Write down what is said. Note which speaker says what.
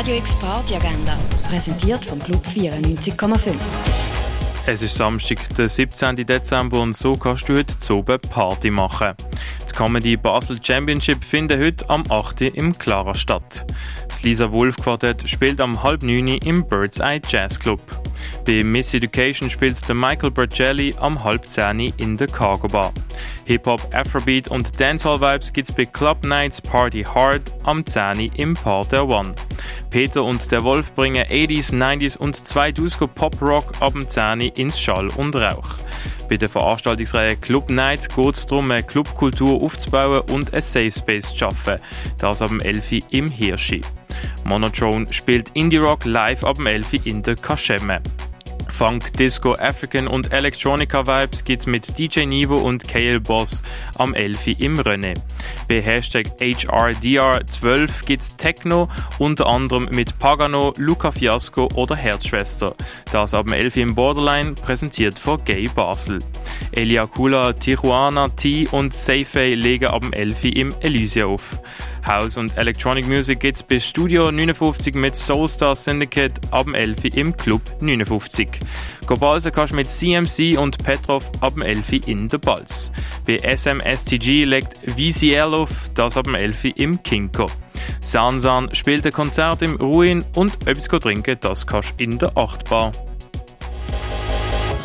Speaker 1: Radio X Party Agenda, präsentiert vom Club 94,5.
Speaker 2: Es ist Samstag, der 17. Dezember und so kannst du heute zu Party machen. Die Comedy Basel Championship findet heute am 8. im Clara statt. Das Lisa Wolf Quartett spielt am halb 9 im Bird's Eye Jazz Club. Bei Miss Education spielt der Michael Bergelli am halb 10 in der Cargo Bar. Hip-Hop, Afrobeat und Dancehall-Vibes gibt's bei Club Nights Party Hard am 10 im Part der One. Peter und der Wolf bringen 80s, 90s und 2000er Pop-Rock ab dem 10 ins Schall und Rauch. Bei der Veranstaltungsreihe Club Night geht es darum, eine Clubkultur aufzubauen und ein Safe Space zu schaffen. Das ab dem 11 im Hirschi. Monotone spielt Indie Rock live ab dem 11 in der Kaschemme. Funk, Disco, African und Electronica Vibes gibt's mit DJ Nivo und KL Boss am 11 im René. Bei Hashtag HRDR12 gibt's Techno, unter anderem mit Pagano, Luca Fiasco oder Herzschwester. Das ab dem 11 im Borderline, präsentiert von Gay Basel. Elia Kula, Tijuana, T und Safeway legen ab dem 11 im Elysia auf. House und Electronic Music gibt's bis Studio 59 mit Soulstar Syndicate ab dem 11 im Club 59. Gobalsen kannst du mit CMC und Petrov ab dem 11 in der Balz. Bei SMSTG legt VCL auf, das ab dem 11 im Kinko. Sansan spielt ein Konzert im Ruin und etwas trinken, das kannst in der Achtbar.